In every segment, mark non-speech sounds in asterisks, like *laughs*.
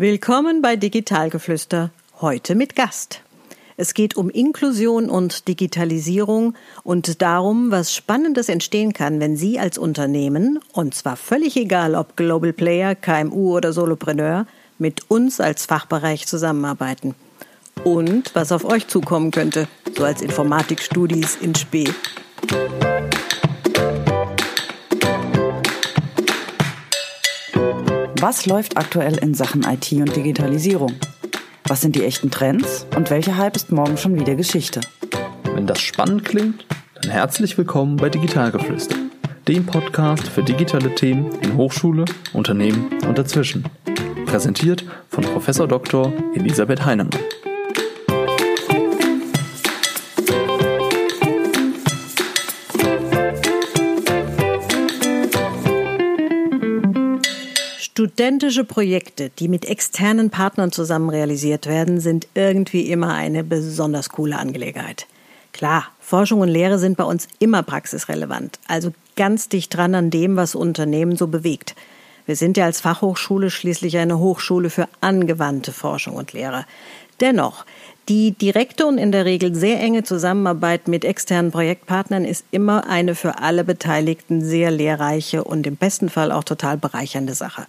Willkommen bei Digitalgeflüster, heute mit Gast. Es geht um Inklusion und Digitalisierung und darum, was Spannendes entstehen kann, wenn Sie als Unternehmen, und zwar völlig egal ob Global Player, KMU oder Solopreneur, mit uns als Fachbereich zusammenarbeiten. Und was auf euch zukommen könnte, so als Informatikstudis in Spee. Was läuft aktuell in Sachen IT und Digitalisierung? Was sind die echten Trends und welcher Hype ist morgen schon wieder Geschichte? Wenn das spannend klingt, dann herzlich willkommen bei Digitalgeflüster, dem Podcast für digitale Themen in Hochschule, Unternehmen und dazwischen. Präsentiert von Prof. Dr. Elisabeth Heinemann. Studentische Projekte, die mit externen Partnern zusammen realisiert werden, sind irgendwie immer eine besonders coole Angelegenheit. Klar, Forschung und Lehre sind bei uns immer praxisrelevant, also ganz dicht dran an dem, was Unternehmen so bewegt. Wir sind ja als Fachhochschule schließlich eine Hochschule für angewandte Forschung und Lehre. Dennoch, die direkte und in der Regel sehr enge Zusammenarbeit mit externen Projektpartnern ist immer eine für alle Beteiligten sehr lehrreiche und im besten Fall auch total bereichernde Sache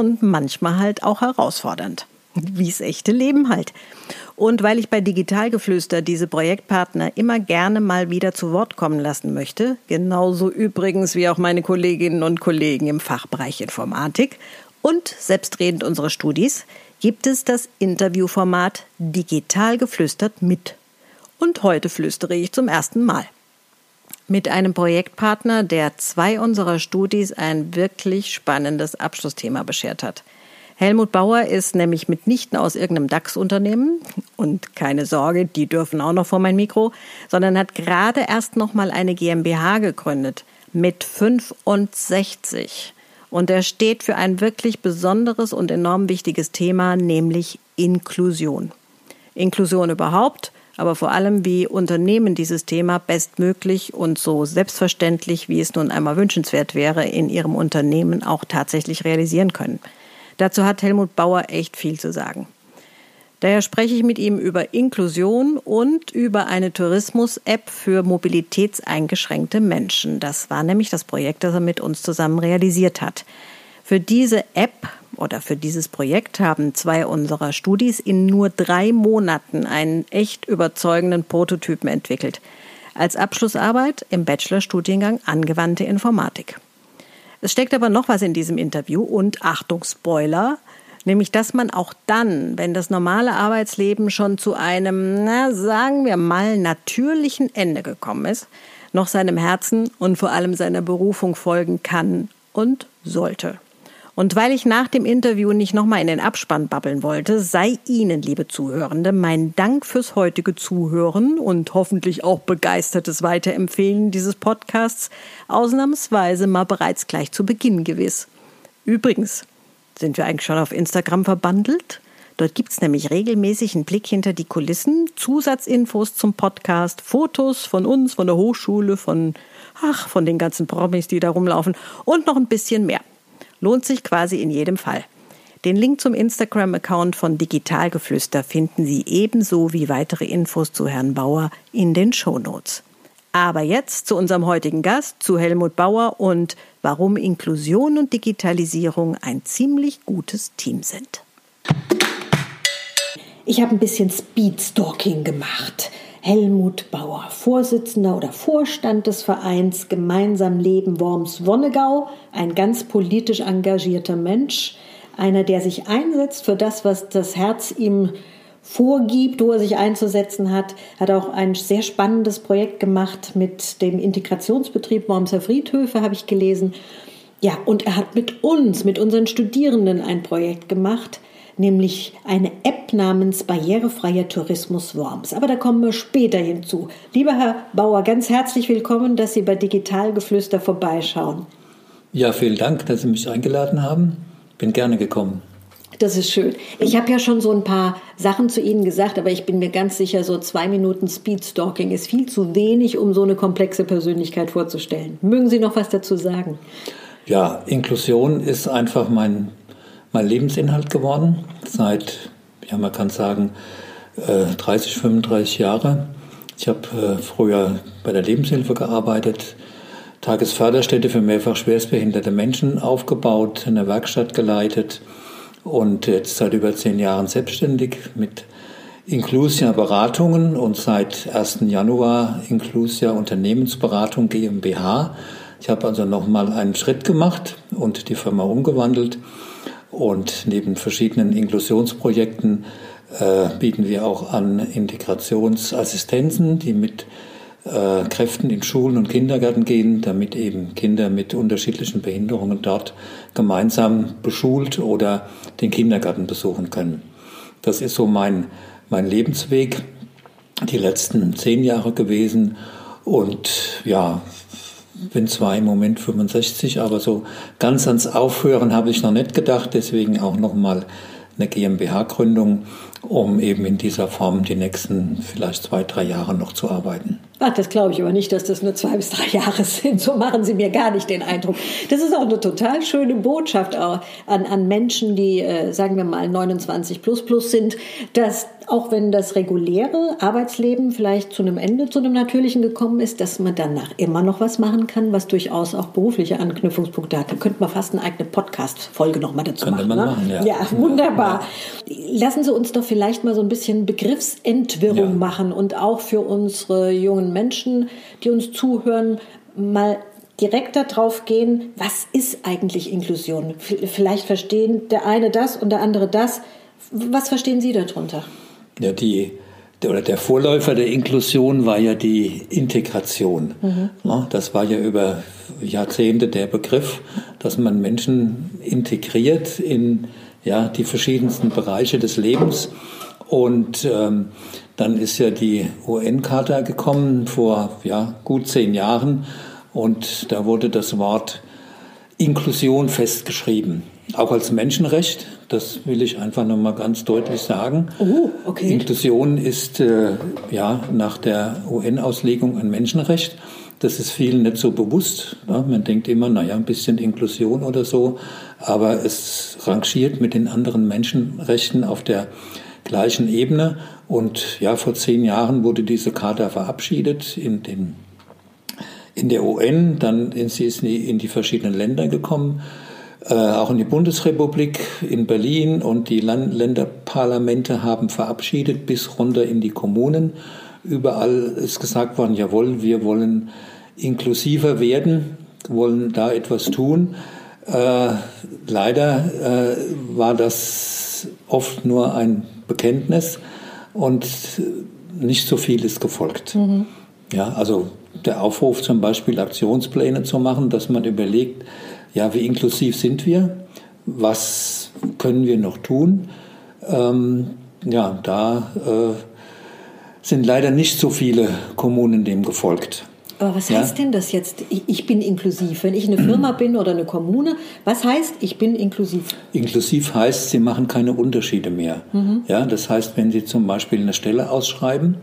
und manchmal halt auch herausfordernd. Wie's echte Leben halt. Und weil ich bei Digitalgeflüster diese Projektpartner immer gerne mal wieder zu Wort kommen lassen möchte, genauso übrigens wie auch meine Kolleginnen und Kollegen im Fachbereich Informatik und selbstredend unsere Studis, gibt es das Interviewformat Digital geflüstert mit. Und heute flüstere ich zum ersten Mal mit einem Projektpartner, der zwei unserer Studis ein wirklich spannendes Abschlussthema beschert hat. Helmut Bauer ist nämlich mitnichten aus irgendeinem DAX-Unternehmen und keine Sorge, die dürfen auch noch vor mein Mikro, sondern hat gerade erst noch mal eine GmbH gegründet mit 65. Und er steht für ein wirklich besonderes und enorm wichtiges Thema, nämlich Inklusion. Inklusion überhaupt aber vor allem, wie Unternehmen dieses Thema bestmöglich und so selbstverständlich, wie es nun einmal wünschenswert wäre, in ihrem Unternehmen auch tatsächlich realisieren können. Dazu hat Helmut Bauer echt viel zu sagen. Daher spreche ich mit ihm über Inklusion und über eine Tourismus-App für mobilitätseingeschränkte Menschen. Das war nämlich das Projekt, das er mit uns zusammen realisiert hat. Für diese App oder für dieses Projekt haben zwei unserer Studis in nur drei Monaten einen echt überzeugenden Prototypen entwickelt. Als Abschlussarbeit im Bachelorstudiengang Angewandte Informatik. Es steckt aber noch was in diesem Interview und Achtung Spoiler, nämlich dass man auch dann, wenn das normale Arbeitsleben schon zu einem, na, sagen wir mal, natürlichen Ende gekommen ist, noch seinem Herzen und vor allem seiner Berufung folgen kann und sollte. Und weil ich nach dem Interview nicht nochmal in den Abspann babbeln wollte, sei Ihnen, liebe Zuhörende, mein Dank fürs heutige Zuhören und hoffentlich auch begeistertes Weiterempfehlen dieses Podcasts ausnahmsweise mal bereits gleich zu Beginn gewiss. Übrigens, sind wir eigentlich schon auf Instagram verbandelt? Dort gibt's nämlich regelmäßig einen Blick hinter die Kulissen, Zusatzinfos zum Podcast, Fotos von uns, von der Hochschule, von, ach, von den ganzen Promis, die da rumlaufen und noch ein bisschen mehr. Lohnt sich quasi in jedem Fall. Den Link zum Instagram-Account von Digitalgeflüster finden Sie ebenso wie weitere Infos zu Herrn Bauer in den Shownotes. Aber jetzt zu unserem heutigen Gast, zu Helmut Bauer und warum Inklusion und Digitalisierung ein ziemlich gutes Team sind. Ich habe ein bisschen Speedstalking gemacht. Helmut Bauer, Vorsitzender oder Vorstand des Vereins Gemeinsam Leben Worms-Wonnegau, ein ganz politisch engagierter Mensch, einer, der sich einsetzt für das, was das Herz ihm vorgibt, wo er sich einzusetzen hat, hat auch ein sehr spannendes Projekt gemacht mit dem Integrationsbetrieb Wormser Friedhöfe, habe ich gelesen. Ja, und er hat mit uns, mit unseren Studierenden ein Projekt gemacht, nämlich eine App namens Barrierefreier Tourismus Worms. Aber da kommen wir später hinzu. Lieber Herr Bauer, ganz herzlich willkommen, dass Sie bei Digitalgeflüster vorbeischauen. Ja, vielen Dank, dass Sie mich eingeladen haben. Bin gerne gekommen. Das ist schön. Ich habe ja schon so ein paar Sachen zu Ihnen gesagt, aber ich bin mir ganz sicher, so zwei Minuten Speedstalking ist viel zu wenig, um so eine komplexe Persönlichkeit vorzustellen. Mögen Sie noch was dazu sagen? Ja, Inklusion ist einfach mein mein Lebensinhalt geworden. Seit, ja, man kann sagen, 30, äh, 35 Jahre. Ich habe äh, früher bei der Lebenshilfe gearbeitet, Tagesförderstätte für mehrfach schwerstbehinderte Menschen aufgebaut, eine Werkstatt geleitet und jetzt seit über zehn Jahren selbstständig mit Inclusia Beratungen und seit 1. Januar Inclusia Unternehmensberatung GmbH. Ich habe also nochmal einen Schritt gemacht und die Firma umgewandelt und neben verschiedenen Inklusionsprojekten äh, bieten wir auch an Integrationsassistenzen, die mit äh, Kräften in Schulen und Kindergärten gehen, damit eben Kinder mit unterschiedlichen Behinderungen dort gemeinsam beschult oder den Kindergarten besuchen können. Das ist so mein, mein Lebensweg, die letzten zehn Jahre gewesen. Und ja, bin zwar im Moment 65, aber so ganz ans Aufhören habe ich noch nicht gedacht. Deswegen auch nochmal eine GmbH-Gründung, um eben in dieser Form die nächsten vielleicht zwei, drei Jahre noch zu arbeiten. Ach, das glaube ich aber nicht, dass das nur zwei bis drei Jahre *laughs* sind. So machen Sie mir gar nicht den Eindruck. Das ist auch eine total schöne Botschaft an, an Menschen, die, äh, sagen wir mal, 29 plus plus sind, dass auch wenn das reguläre Arbeitsleben vielleicht zu einem Ende, zu einem natürlichen gekommen ist, dass man danach immer noch was machen kann, was durchaus auch berufliche Anknüpfungspunkte hat. Da könnte man fast eine eigene Podcast-Folge nochmal dazu Könnte machen. Man ne? machen ja. ja, wunderbar. Ja. Lassen Sie uns doch vielleicht mal so ein bisschen Begriffsentwirrung ja. machen und auch für unsere jungen Menschen, die uns zuhören, mal direkt darauf gehen, was ist eigentlich Inklusion? Vielleicht verstehen der eine das und der andere das. Was verstehen Sie darunter? Ja, die, oder der Vorläufer der Inklusion war ja die Integration. Mhm. Das war ja über Jahrzehnte der Begriff, dass man Menschen integriert in ja, die verschiedensten Bereiche des Lebens. Und ähm, dann ist ja die UN-Charta gekommen vor ja, gut zehn Jahren und da wurde das Wort Inklusion festgeschrieben, auch als Menschenrecht. Das will ich einfach nochmal ganz deutlich sagen. Oh, okay. Inklusion ist äh, ja nach der UN-Auslegung ein Menschenrecht. Das ist vielen nicht so bewusst. Ne? Man denkt immer, naja, ein bisschen Inklusion oder so, aber es rangiert mit den anderen Menschenrechten auf der gleichen Ebene. Und ja, vor zehn Jahren wurde diese Charta verabschiedet in den in der UN, dann in, sie ist in die verschiedenen Länder gekommen, äh, auch in die Bundesrepublik, in Berlin und die Land Länderparlamente haben verabschiedet bis runter in die Kommunen. Überall ist gesagt worden, jawohl, wir wollen inklusiver werden, wollen da etwas tun. Äh, leider äh, war das oft nur ein Bekenntnis und nicht so viel ist gefolgt. Mhm. Ja, also der Aufruf zum Beispiel Aktionspläne zu machen, dass man überlegt, ja, wie inklusiv sind wir? Was können wir noch tun? Ähm, ja, da äh, sind leider nicht so viele Kommunen dem gefolgt. Aber was heißt ja? denn das jetzt? Ich bin inklusiv. Wenn ich eine Firma *clears throat* bin oder eine Kommune, was heißt, ich bin inklusiv? Inklusiv heißt, Sie machen keine Unterschiede mehr. Mhm. Ja, das heißt, wenn Sie zum Beispiel eine Stelle ausschreiben,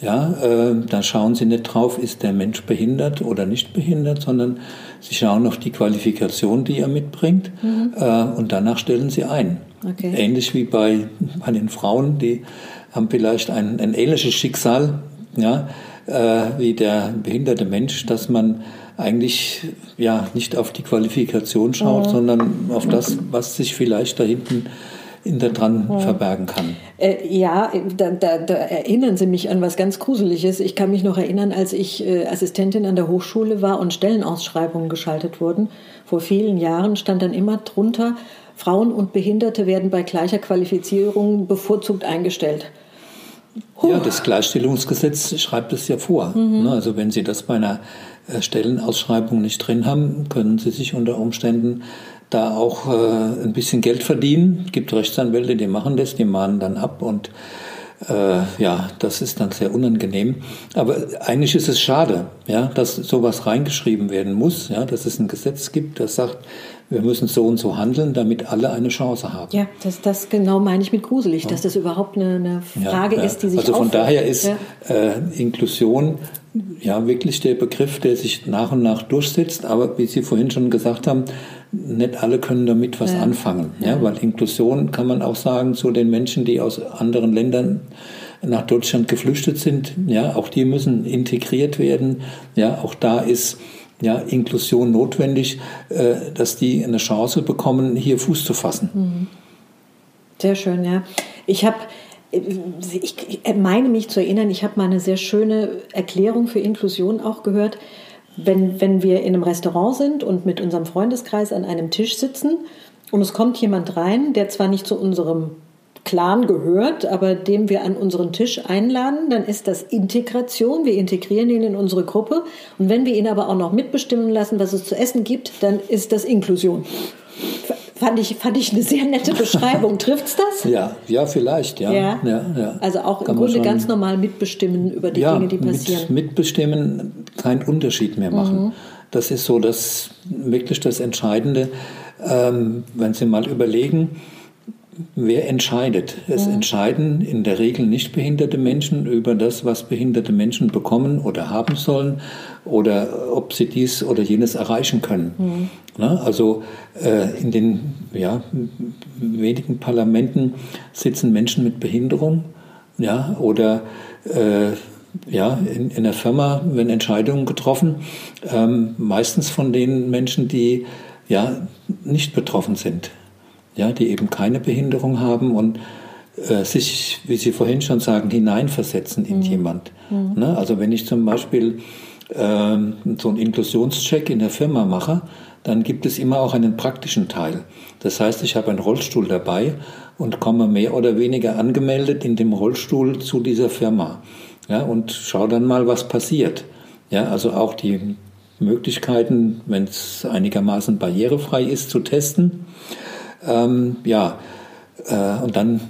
ja, äh, da schauen Sie nicht drauf, ist der Mensch behindert oder nicht behindert, sondern Sie schauen auf die Qualifikation, die er mitbringt, mhm. äh, und danach stellen Sie ein. Okay. Ähnlich wie bei, bei den Frauen, die haben vielleicht ein, ein ähnliches Schicksal, ja, äh, wie der behinderte Mensch, dass man eigentlich ja nicht auf die Qualifikation schaut, mhm. sondern auf das, was sich vielleicht da hinten in der dran ja. verbergen kann. Äh, ja, da, da, da, erinnern Sie mich an was ganz Gruseliges. Ich kann mich noch erinnern, als ich äh, Assistentin an der Hochschule war und Stellenausschreibungen geschaltet wurden. Vor vielen Jahren stand dann immer drunter, Frauen und Behinderte werden bei gleicher Qualifizierung bevorzugt eingestellt. Ja, das Gleichstellungsgesetz schreibt es ja vor. Mhm. Ne, also wenn Sie das bei einer äh, Stellenausschreibung nicht drin haben, können Sie sich unter Umständen da auch äh, ein bisschen Geld verdienen. Es gibt Rechtsanwälte, die machen das, die mahnen dann ab und äh, ja, das ist dann sehr unangenehm. Aber eigentlich ist es schade, ja, dass sowas reingeschrieben werden muss, ja, dass es ein Gesetz gibt, das sagt, wir müssen so und so handeln, damit alle eine Chance haben. Ja, das, das genau meine ich mit gruselig, ja. dass das überhaupt eine, eine Frage ja, ja. ist, die sich Also von daher ist äh, Inklusion ja wirklich der Begriff, der sich nach und nach durchsetzt. Aber wie Sie vorhin schon gesagt haben, nicht alle können damit was anfangen. Ja, weil Inklusion kann man auch sagen zu den Menschen, die aus anderen Ländern nach Deutschland geflüchtet sind. Ja, auch die müssen integriert werden. Ja, auch da ist ja, Inklusion notwendig, äh, dass die eine Chance bekommen, hier Fuß zu fassen. Mhm. Sehr schön, ja. Ich habe ich meine mich zu erinnern, ich habe mal eine sehr schöne Erklärung für Inklusion auch gehört. Wenn, wenn wir in einem Restaurant sind und mit unserem Freundeskreis an einem Tisch sitzen und es kommt jemand rein, der zwar nicht zu unserem Clan gehört, aber dem wir an unseren Tisch einladen, dann ist das Integration. Wir integrieren ihn in unsere Gruppe. Und wenn wir ihn aber auch noch mitbestimmen lassen, was es zu essen gibt, dann ist das Inklusion. Fand ich, fand ich eine sehr nette Beschreibung. *laughs* Trifft's das? Ja, ja, vielleicht, ja. ja. ja, ja. Also auch Kann im Grunde ganz normal mitbestimmen über die Dinge, die passieren. Mit, mitbestimmen, keinen Unterschied mehr machen. Mhm. Das ist so das wirklich das Entscheidende. Ähm, wenn Sie mal überlegen, wer entscheidet? Es mhm. entscheiden in der Regel nicht behinderte Menschen über das, was behinderte Menschen bekommen oder haben sollen oder ob sie dies oder jenes erreichen können. Mhm. Na, also äh, in den ja, wenigen Parlamenten sitzen Menschen mit Behinderung ja, oder äh, ja, in, in der Firma werden Entscheidungen getroffen, ähm, meistens von den Menschen, die ja nicht betroffen sind ja, die eben keine Behinderung haben und äh, sich, wie Sie vorhin schon sagen, hineinversetzen in mhm. jemand. Mhm. Ne? Also wenn ich zum Beispiel äh, so einen Inklusionscheck in der Firma mache, dann gibt es immer auch einen praktischen Teil. Das heißt, ich habe einen Rollstuhl dabei und komme mehr oder weniger angemeldet in dem Rollstuhl zu dieser Firma. Ja, und schaue dann mal, was passiert. Ja, also auch die Möglichkeiten, wenn es einigermaßen barrierefrei ist, zu testen. Ähm, ja, äh, und dann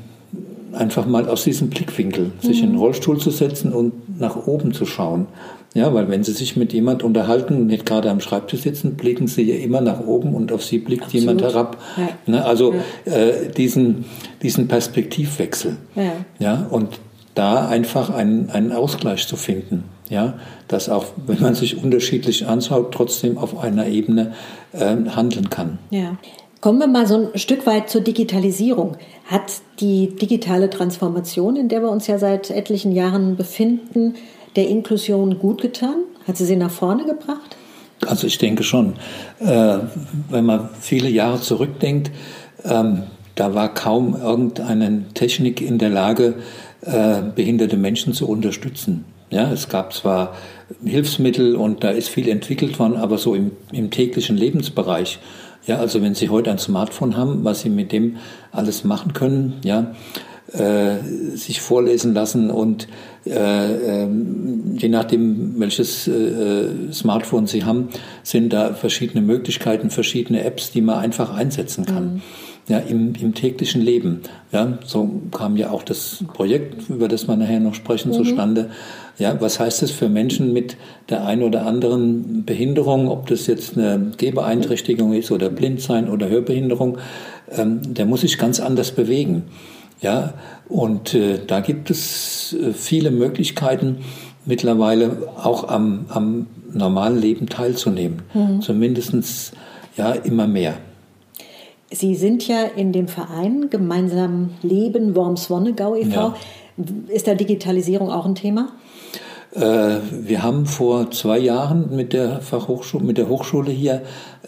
einfach mal aus diesem Blickwinkel mhm. sich in den mhm. Rollstuhl zu setzen und nach oben zu schauen. Ja, weil wenn Sie sich mit jemand unterhalten und nicht gerade am Schreibtisch sitzen, blicken Sie ja immer nach oben und auf Sie blickt Absolut. jemand herab. Ja. Ne, also ja. äh, diesen, diesen Perspektivwechsel. Ja. ja, und da einfach einen, einen Ausgleich zu finden. Ja, dass auch, wenn man sich unterschiedlich anschaut, trotzdem auf einer Ebene äh, handeln kann. Ja. Kommen wir mal so ein Stück weit zur Digitalisierung. Hat die digitale Transformation, in der wir uns ja seit etlichen Jahren befinden, der Inklusion gut getan? Hat sie sie nach vorne gebracht? Also ich denke schon. Äh, wenn man viele Jahre zurückdenkt, ähm, da war kaum irgendeine Technik in der Lage, äh, behinderte Menschen zu unterstützen. Ja, es gab zwar Hilfsmittel und da ist viel entwickelt worden, aber so im, im täglichen Lebensbereich ja, also wenn Sie heute ein Smartphone haben, was Sie mit dem alles machen können, ja, äh, sich vorlesen lassen und äh, äh, je nachdem, welches äh, Smartphone Sie haben, sind da verschiedene Möglichkeiten, verschiedene Apps, die man einfach einsetzen kann. Mhm. Ja, im, im täglichen Leben. Ja, so kam ja auch das Projekt, über das wir nachher noch sprechen, mhm. zustande. Ja, was heißt es für Menschen mit der einen oder anderen Behinderung, ob das jetzt eine Gehbeeinträchtigung ist oder Blindsein oder Hörbehinderung, ähm, der muss sich ganz anders bewegen. Ja, und äh, da gibt es äh, viele Möglichkeiten, mittlerweile auch am, am normalen Leben teilzunehmen. Mhm. Zumindest ja immer mehr. Sie sind ja in dem Verein Gemeinsam Leben Worms-Wonnegau e.V. Ja. Ist da Digitalisierung auch ein Thema? Äh, wir haben vor zwei Jahren mit der Fachhochschule, mit der Hochschule hier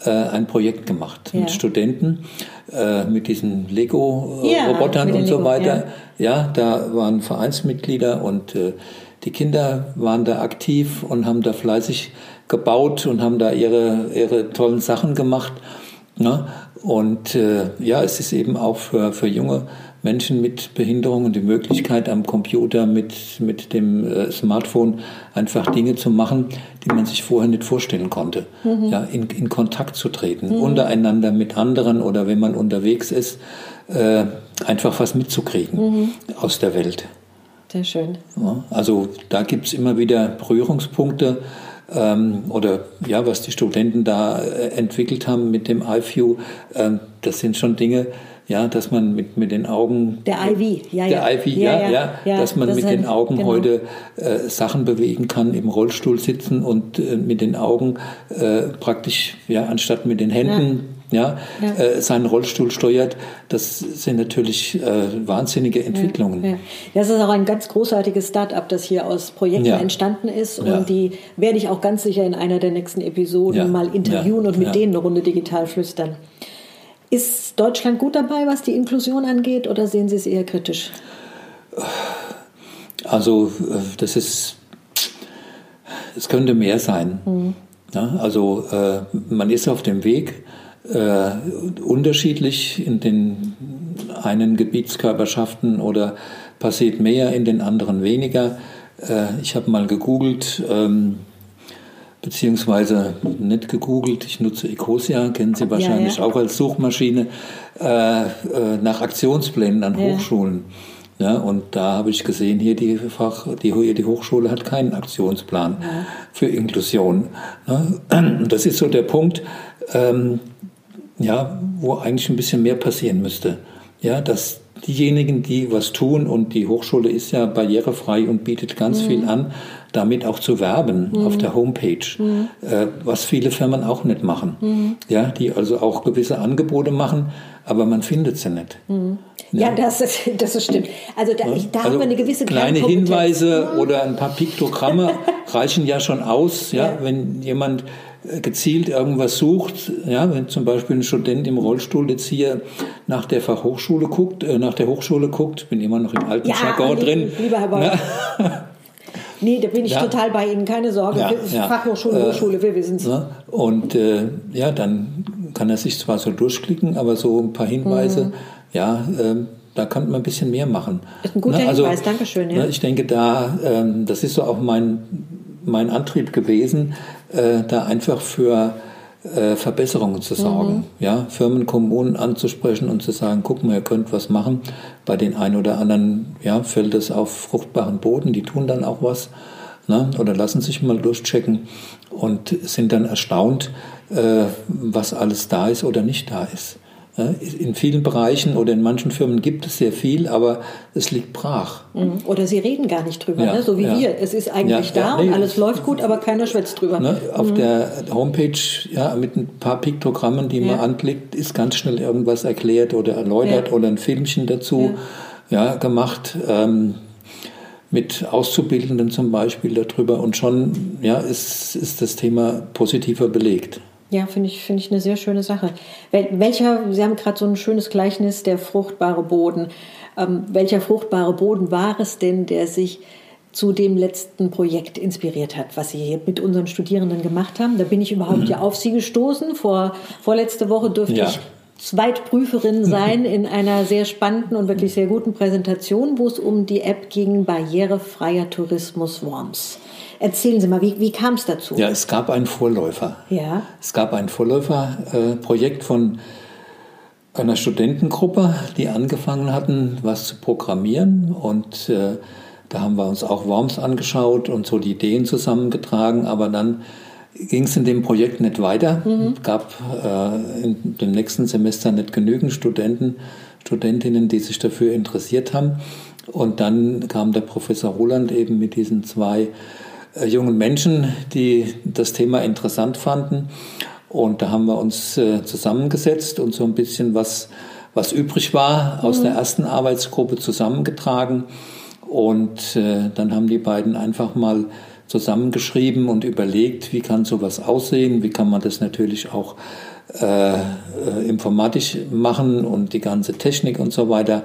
äh, ein Projekt gemacht ja. mit Studenten, äh, mit diesen Lego-Robotern ja, und so Lego, weiter. Ja. ja. da waren Vereinsmitglieder und die Kinder waren da aktiv und haben da fleißig gebaut und haben da ihre, ihre tollen Sachen gemacht. Ne? Und äh, ja, es ist eben auch für, für junge Menschen mit Behinderungen die Möglichkeit, am Computer mit, mit dem äh, Smartphone einfach Dinge zu machen, die man sich vorher nicht vorstellen konnte. Mhm. Ja, in, in Kontakt zu treten, mhm. untereinander mit anderen oder wenn man unterwegs ist, äh, einfach was mitzukriegen mhm. aus der Welt. Sehr schön. Ja, also da gibt es immer wieder Berührungspunkte ähm, oder ja, was die Studenten da äh, entwickelt haben mit dem iView, ähm, das sind schon Dinge, ja, dass man mit, mit den Augen. Der IV, ja, der ja. IV, ja, ja, ja, ja dass man das mit den Augen genau. heute äh, Sachen bewegen kann, im Rollstuhl sitzen und äh, mit den Augen äh, praktisch, ja, anstatt mit den Händen ja, ja. Äh, seinen Rollstuhl steuert. Das sind natürlich äh, wahnsinnige Entwicklungen. Ja. Das ist auch ein ganz großartiges Start-up, das hier aus Projekten entstanden ist. Und die werde ich auch ganz sicher in einer der nächsten Episoden mal interviewen und mit denen eine Runde digital flüstern. Ist Deutschland gut dabei, was die Inklusion angeht, oder sehen Sie es eher kritisch? Also, äh, das ist, es könnte mehr sein. Mhm. Ja, also, äh, man ist auf dem Weg, äh, unterschiedlich in den einen Gebietskörperschaften oder passiert mehr, in den anderen weniger. Äh, ich habe mal gegoogelt, ähm, beziehungsweise nicht gegoogelt, ich nutze Ecosia, kennen Sie wahrscheinlich ja, ja. auch als Suchmaschine, äh, äh, nach Aktionsplänen an ja. Hochschulen. Ja, und da habe ich gesehen, hier die, Fach, die, die Hochschule hat keinen Aktionsplan für Inklusion. *clears throat* Das ist so der Punkt, ähm, ja, wo eigentlich ein bisschen mehr passieren müsste. Ja, dass diejenigen, die was tun, und die Hochschule ist ja barrierefrei und bietet ganz mhm. viel an, damit auch zu werben mhm. auf der Homepage, mhm. äh, was viele Firmen auch nicht machen. Mhm. Ja, die also auch gewisse Angebote machen, aber man findet sie nicht. Mhm. Ja, ja, das, ist, das ist stimmt. Also da, ich, da also haben wir eine gewisse kleine Hinweise oder ein paar Piktogramme *laughs* reichen ja schon aus, ja, ja. wenn jemand gezielt irgendwas sucht, ja, wenn zum Beispiel ein Student im Rollstuhl jetzt hier nach der Fachhochschule guckt, äh, nach der Hochschule guckt, bin immer noch im alten ja, Jargon drin. Lieber Herr Bauer. Ne? *laughs* Nee, da bin ich ja. total bei Ihnen, keine Sorge. Ja. Fachhochschule, äh, Hochschule, wir wissen es. Ne? Und äh, ja, dann kann er sich zwar so durchklicken, aber so ein paar Hinweise, mhm. ja, äh, da kann man ein bisschen mehr machen. Ist ein guter ne? also, Hinweis, Dankeschön. Ja. Ich denke, da, ähm, das ist so auch mein, mein Antrieb gewesen, äh, da einfach für äh, Verbesserungen zu sorgen. Mhm. Ja, Firmen, Kommunen anzusprechen und zu sagen, guck mal, ihr könnt was machen. Bei den einen oder anderen ja, fällt es auf fruchtbaren Boden, die tun dann auch was. Ne? Oder lassen sich mal durchchecken und sind dann erstaunt, äh, was alles da ist oder nicht da ist. In vielen Bereichen oder in manchen Firmen gibt es sehr viel, aber es liegt brach. Mhm. Oder sie reden gar nicht drüber, ja, ne? so wie ja. wir. Es ist eigentlich ja, da nee, und alles läuft gut, aber keiner schwätzt drüber. Ne? Auf mhm. der Homepage ja, mit ein paar Piktogrammen, die man anklickt, ist ganz schnell irgendwas erklärt oder erläutert oder ein Filmchen dazu ja. gemacht. Ähm, mit Auszubildenden zum Beispiel darüber und schon ja, ist, ist das Thema positiver belegt. Ja, finde ich, finde ich eine sehr schöne Sache. Welcher, Sie haben gerade so ein schönes Gleichnis, der fruchtbare Boden. Ähm, welcher fruchtbare Boden war es denn, der sich zu dem letzten Projekt inspiriert hat, was Sie hier mit unseren Studierenden gemacht haben? Da bin ich überhaupt mhm. ja auf Sie gestoßen. Vor, vorletzte Woche durfte ja. ich Zweitprüferin *laughs* sein in einer sehr spannenden und wirklich sehr guten Präsentation, wo es um die App ging, barrierefreier Tourismus Worms. Erzählen Sie mal, wie, wie kam es dazu? Ja, es gab einen Vorläufer. Ja. Es gab ein Vorläuferprojekt äh, von einer Studentengruppe, die angefangen hatten, was zu programmieren. Und äh, da haben wir uns auch Worms angeschaut und so die Ideen zusammengetragen. Aber dann ging es in dem Projekt nicht weiter. Mhm. Gab äh, in dem nächsten Semester nicht genügend Studenten, Studentinnen, die sich dafür interessiert haben. Und dann kam der Professor Roland eben mit diesen zwei äh, jungen Menschen, die das Thema interessant fanden. Und da haben wir uns äh, zusammengesetzt und so ein bisschen was, was übrig war aus mhm. der ersten Arbeitsgruppe zusammengetragen. Und äh, dann haben die beiden einfach mal zusammengeschrieben und überlegt, wie kann sowas aussehen, wie kann man das natürlich auch äh, informatisch machen und die ganze Technik und so weiter.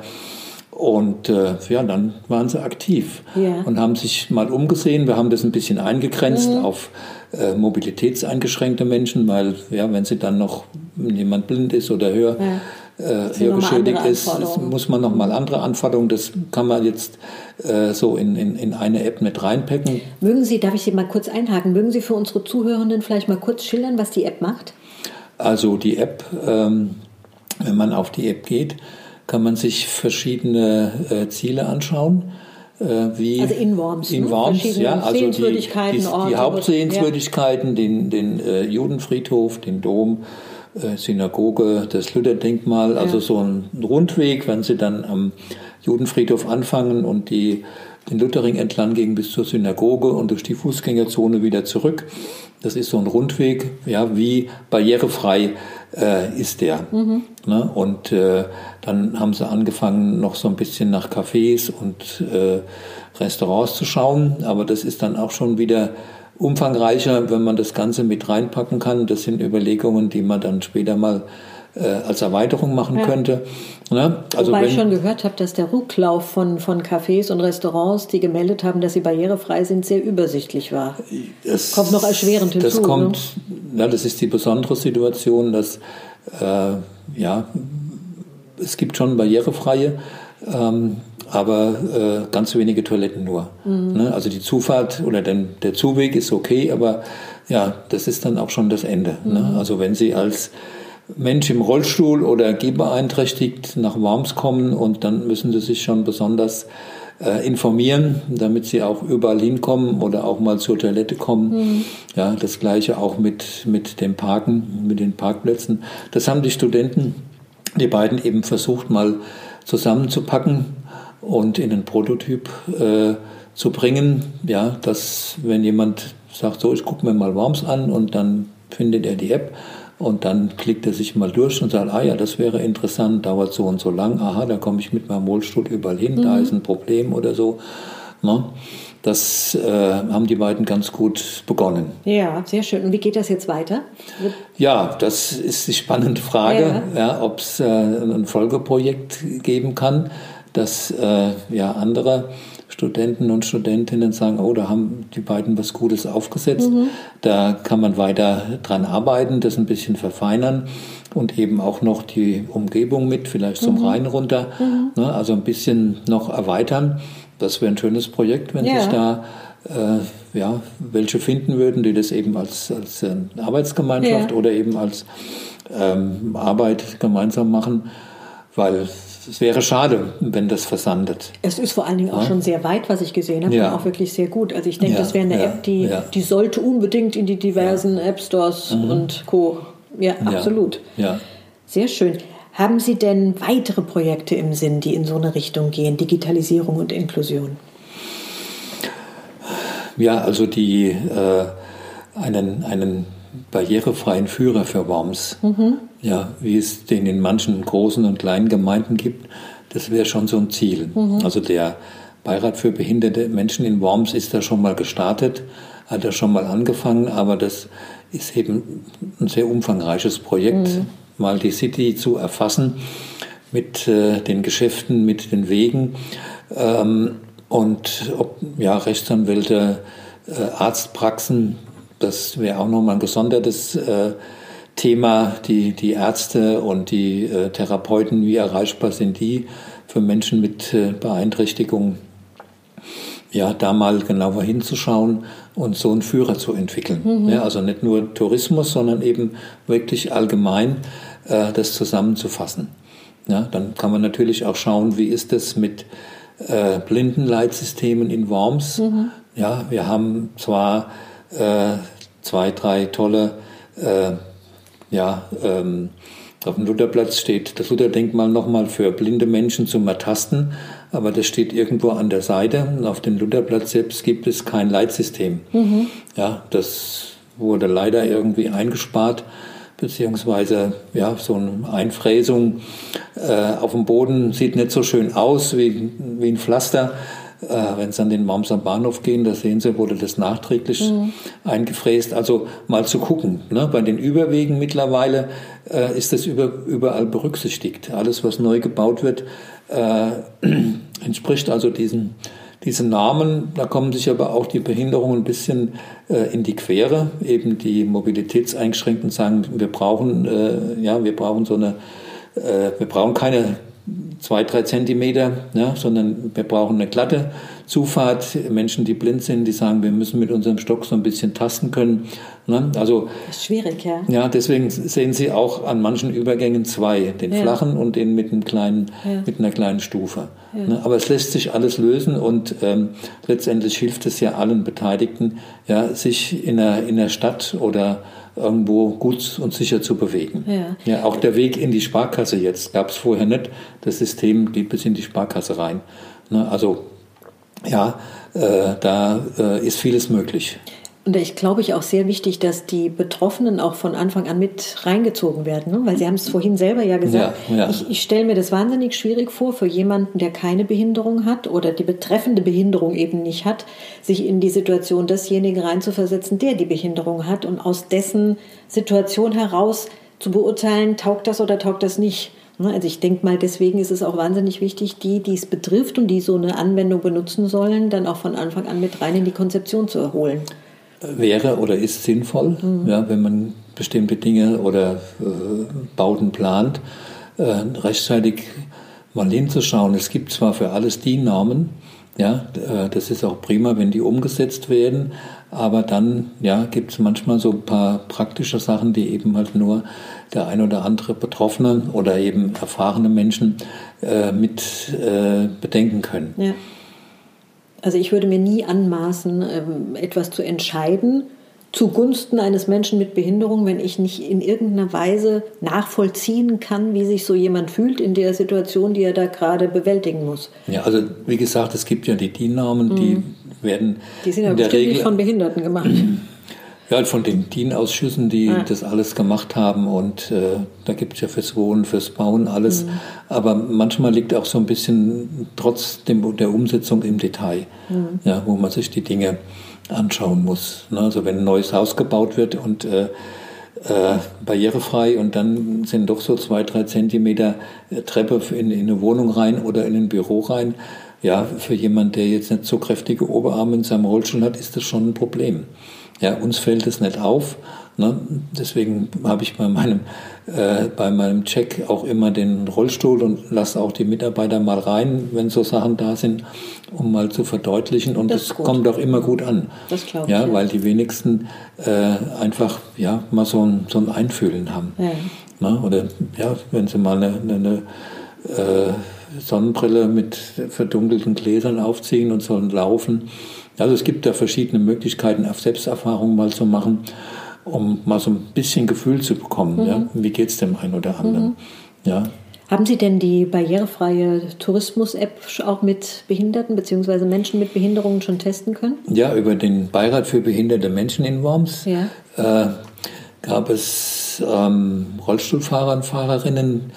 Und äh, ja, dann waren sie aktiv ja. und haben sich mal umgesehen. Wir haben das ein bisschen eingegrenzt mhm. auf äh, mobilitätseingeschränkte Menschen, weil ja, wenn sie dann noch jemand blind ist oder hör, ja. Äh, hörgeschädigt ist, muss man noch mal andere Anforderungen. Das kann man jetzt äh, so in, in, in eine App mit reinpacken. Mögen Sie, darf ich Sie mal kurz einhaken, mögen Sie für unsere Zuhörenden vielleicht mal kurz schildern, was die App macht? Also die App, ähm, wenn man auf die App geht, kann man sich verschiedene äh, Ziele anschauen. Äh, wie also in Worms. In ne? Worms, ja. Also die, die, die Hauptsehenswürdigkeiten, ja. den, den äh, Judenfriedhof, den Dom, Synagoge, das Lutherdenkmal, ja. also so ein Rundweg, wenn Sie dann am Judenfriedhof anfangen und die den Lutherring entlang ging bis zur Synagoge und durch die Fußgängerzone wieder zurück. Das ist so ein Rundweg, ja, wie barrierefrei äh, ist der. Mhm. Ne? Und äh, dann haben sie angefangen, noch so ein bisschen nach Cafés und äh, Restaurants zu schauen, aber das ist dann auch schon wieder umfangreicher, wenn man das Ganze mit reinpacken kann. Das sind Überlegungen, die man dann später mal äh, als Erweiterung machen ja. könnte. Ne? Also Wobei wenn, ich schon gehört habe, dass der Rücklauf von, von Cafés und Restaurants, die gemeldet haben, dass sie barrierefrei sind, sehr übersichtlich war. Das kommt noch erschwerend hinzu. Das kommt, ne? ja, das ist die besondere Situation, dass äh, ja, es gibt schon barrierefreie, ähm, aber äh, ganz wenige Toiletten nur. Mhm. Ne? Also die Zufahrt oder den, der Zuweg ist okay, aber ja, das ist dann auch schon das Ende. Ne? Mhm. Ne? Also wenn Sie als Mensch im Rollstuhl oder gehbeeinträchtigt nach Worms kommen und dann müssen sie sich schon besonders äh, informieren, damit sie auch überall hinkommen oder auch mal zur Toilette kommen. Mhm. Ja, das gleiche auch mit, mit dem Parken, mit den Parkplätzen. Das haben die Studenten, die beiden eben versucht mal zusammenzupacken und in einen Prototyp äh, zu bringen. Ja, dass wenn jemand sagt, so, ich gucke mir mal Worms an und dann findet er die App und dann klickt er sich mal durch und sagt, ah ja, das wäre interessant, dauert so und so lang. Aha, da komme ich mit meinem Rollstuhl überall hin, mhm. da ist ein Problem oder so. Ne? Das äh, haben die beiden ganz gut begonnen. Ja, sehr schön. Und wie geht das jetzt weiter? Ja, das ist die spannende Frage, ja. ja ob es äh, ein Folgeprojekt geben kann, dass äh, ja andere Studenten und Studentinnen sagen, oh, da haben die beiden was Gutes aufgesetzt. Mhm. Da kann man weiter dran arbeiten, das ein bisschen verfeinern und eben auch noch die Umgebung mit, vielleicht zum mhm. Rhein runter, mhm. ne, also ein bisschen noch erweitern. Das wäre ein schönes Projekt, wenn ja. sich da äh, ja, welche finden würden, die das eben als, als äh, Arbeitsgemeinschaft ja. oder eben als ähm, Arbeit gemeinsam machen, weil es wäre schade, wenn das versandet. Es ist vor allen Dingen auch ja? schon sehr weit, was ich gesehen habe, ja. und auch wirklich sehr gut. Also ich denke, ja, das wäre eine App, die, die sollte unbedingt in die diversen App Stores mhm. und Co. Ja, absolut. Ja. Sehr schön. Haben Sie denn weitere Projekte im Sinn, die in so eine Richtung gehen, Digitalisierung und Inklusion? Ja, also die äh, einen, einen barrierefreien Führer für Worms, mhm. ja, wie es den in manchen großen und kleinen Gemeinden gibt, das wäre schon so ein Ziel. Mhm. Also der Beirat für behinderte Menschen in Worms ist da schon mal gestartet, hat da schon mal angefangen, aber das ist eben ein sehr umfangreiches Projekt, mhm. mal die City zu erfassen mit äh, den Geschäften, mit den Wegen ähm, und ob ja, Rechtsanwälte, äh, Arztpraxen, das wäre auch nochmal ein gesondertes äh, Thema, die, die Ärzte und die äh, Therapeuten, wie erreichbar sind die für Menschen mit äh, Beeinträchtigung? Ja, da mal genauer hinzuschauen und so einen Führer zu entwickeln. Mhm. Ja, also nicht nur Tourismus, sondern eben wirklich allgemein äh, das zusammenzufassen. Ja, dann kann man natürlich auch schauen, wie ist es mit äh, Blindenleitsystemen in Worms. Mhm. Ja, wir haben zwar zwei, drei tolle, äh, ja, ähm, auf dem Lutherplatz steht das Lutherdenkmal nochmal für blinde Menschen zum Ertasten, aber das steht irgendwo an der Seite und auf dem Lutherplatz selbst gibt es kein Leitsystem. Mhm. Ja, das wurde leider irgendwie eingespart, beziehungsweise ja, so eine Einfräsung äh, auf dem Boden sieht nicht so schön aus wie, wie ein Pflaster. Äh, wenn Sie an den Wormser Bahnhof gehen, da sehen Sie, wurde das nachträglich mhm. eingefräst. Also mal zu gucken. Ne? Bei den Überwegen mittlerweile äh, ist das über, überall berücksichtigt. Alles, was neu gebaut wird, äh, *clears throat* entspricht also diesen, diesen Namen. Da kommen sich aber auch die Behinderungen ein bisschen äh, in die Quere. Eben die Mobilitätseingeschränkten sagen, wir brauchen, äh, ja, wir brauchen so eine, äh, wir brauchen keine zwei, drei Zentimeter, ja, sondern wir brauchen eine glatte Zufahrt. Menschen, die blind sind, die sagen, wir müssen mit unserem Stock so ein bisschen tasten können. Ne? Also, das ist schwierig, ja. Ja, deswegen sehen Sie auch an manchen Übergängen zwei, den ja. flachen und den mit, einem kleinen, ja. mit einer kleinen Stufe. Ne? Aber es lässt sich alles lösen und ähm, letztendlich hilft es ja allen Beteiligten, ja, sich in der, in der Stadt oder irgendwo gut und sicher zu bewegen. Ja. ja auch der Weg in die Sparkasse jetzt gab es vorher nicht. Das System geht bis in die Sparkasse rein. Ne, also ja, äh, da äh, ist vieles möglich. Und ich glaube ich auch sehr wichtig, dass die Betroffenen auch von Anfang an mit reingezogen werden, ne? weil Sie haben es vorhin selber ja gesagt. Ja, ja. Ich, ich stelle mir das wahnsinnig schwierig vor für jemanden, der keine Behinderung hat oder die betreffende Behinderung eben nicht hat, sich in die Situation desjenigen reinzuversetzen, der die Behinderung hat und aus dessen Situation heraus zu beurteilen, taugt das oder taugt das nicht. Ne? Also ich denke mal, deswegen ist es auch wahnsinnig wichtig, die, die es betrifft und die so eine Anwendung benutzen sollen, dann auch von Anfang an mit rein in die Konzeption zu erholen wäre oder ist sinnvoll, mhm. ja, wenn man bestimmte Dinge oder äh, Bauten plant, äh, rechtzeitig mal hinzuschauen. Es gibt zwar für alles die Normen, ja, äh, das ist auch prima, wenn die umgesetzt werden, aber dann ja, gibt es manchmal so ein paar praktische Sachen, die eben halt nur der ein oder andere Betroffene oder eben erfahrene Menschen äh, mit äh, bedenken können. Ja. Also ich würde mir nie anmaßen, ähm, etwas zu entscheiden zugunsten eines Menschen mit Behinderung, wenn ich nicht in irgendeiner Weise nachvollziehen kann, wie sich so jemand fühlt in der Situation, die er da gerade bewältigen muss. Ja, also wie gesagt, es gibt ja die DIN-Normen, die mhm. werden die sind ja in der Regel nicht von Behinderten gemacht. *clears throat* Ja, von den DIN-Ausschüssen, die ja. das alles gemacht haben. Und äh, da gibt es ja fürs Wohnen, fürs Bauen alles. Mhm. Aber manchmal liegt auch so ein bisschen trotz dem, der Umsetzung im Detail, mhm. ja, wo man sich die Dinge anschauen muss. Ne? Also wenn ein neues Haus gebaut wird und äh, äh, barrierefrei und dann sind doch so zwei, drei Zentimeter Treppe in, in eine Wohnung rein oder in ein Büro rein. Ja, für jemand, der jetzt nicht so kräftige Oberarme in seinem Rollstuhl hat, ist das schon ein Problem. Ja, uns fällt es nicht auf. Ne? Deswegen habe ich bei meinem, äh, bei meinem Check auch immer den Rollstuhl und lasse auch die Mitarbeiter mal rein, wenn so Sachen da sind, um mal zu verdeutlichen. Und das, das kommt auch immer gut an. Das glaube ich. Ja, ja, weil die wenigsten äh, einfach ja, mal so ein, so ein Einfühlen haben. Ja. Ne? Oder ja, wenn sie mal eine, eine äh, Sonnenbrille mit verdunkelten Gläsern aufziehen und sollen laufen, also es gibt da verschiedene Möglichkeiten, auf Selbsterfahrung mal zu machen, um mal so ein bisschen Gefühl zu bekommen. Mhm. Ja? Wie geht es dem einen oder anderen? Mhm. Ja. Haben Sie denn die barrierefreie Tourismus-App auch mit Behinderten bzw. Menschen mit Behinderungen schon testen können? Ja, über den Beirat für behinderte Menschen in Worms ja. äh, gab es ähm, Rollstuhlfahrer und Fahrerinnen,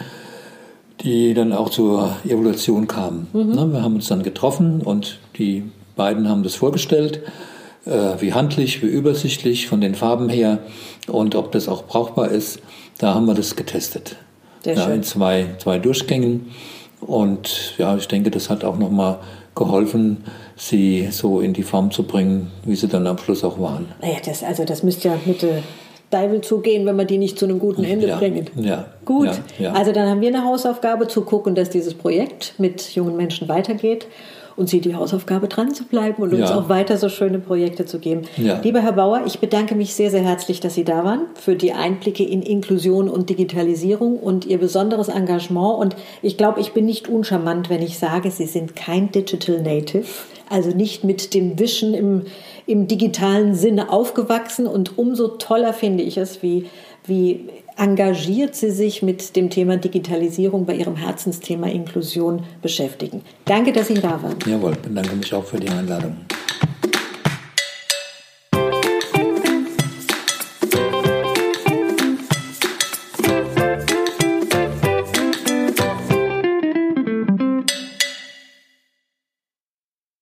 die dann auch zur Evaluation kamen. Mhm. Wir haben uns dann getroffen und die beiden haben das vorgestellt, äh, wie handlich, wie übersichtlich von den Farben her und ob das auch brauchbar ist. Da haben wir das getestet. Sehr ja, schön. In zwei, zwei Durchgängen. Und ja, ich denke, das hat auch nochmal geholfen, sie so in die Form zu bringen, wie sie dann am Schluss auch waren. Naja, das, also das müsste ja Mitte Deibel zugehen, wenn wir die nicht zu einem guten Ende ja, bringen. Ja, Gut, ja. also dann haben wir eine Hausaufgabe zu gucken, dass dieses Projekt mit jungen Menschen weitergeht und Sie die Hausaufgabe dran zu bleiben und uns ja. auch weiter so schöne Projekte zu geben. Ja. Lieber Herr Bauer, ich bedanke mich sehr, sehr herzlich, dass Sie da waren für die Einblicke in Inklusion und Digitalisierung und Ihr besonderes Engagement. Und ich glaube, ich bin nicht uncharmant, wenn ich sage, Sie sind kein Digital Native, also nicht mit dem Wischen im, im digitalen Sinne aufgewachsen. Und umso toller finde ich es, wie, wie engagiert Sie sich mit dem Thema Digitalisierung bei Ihrem Herzensthema Inklusion beschäftigen. Danke, dass Sie da waren. Jawohl, bedanke mich auch für die Einladung.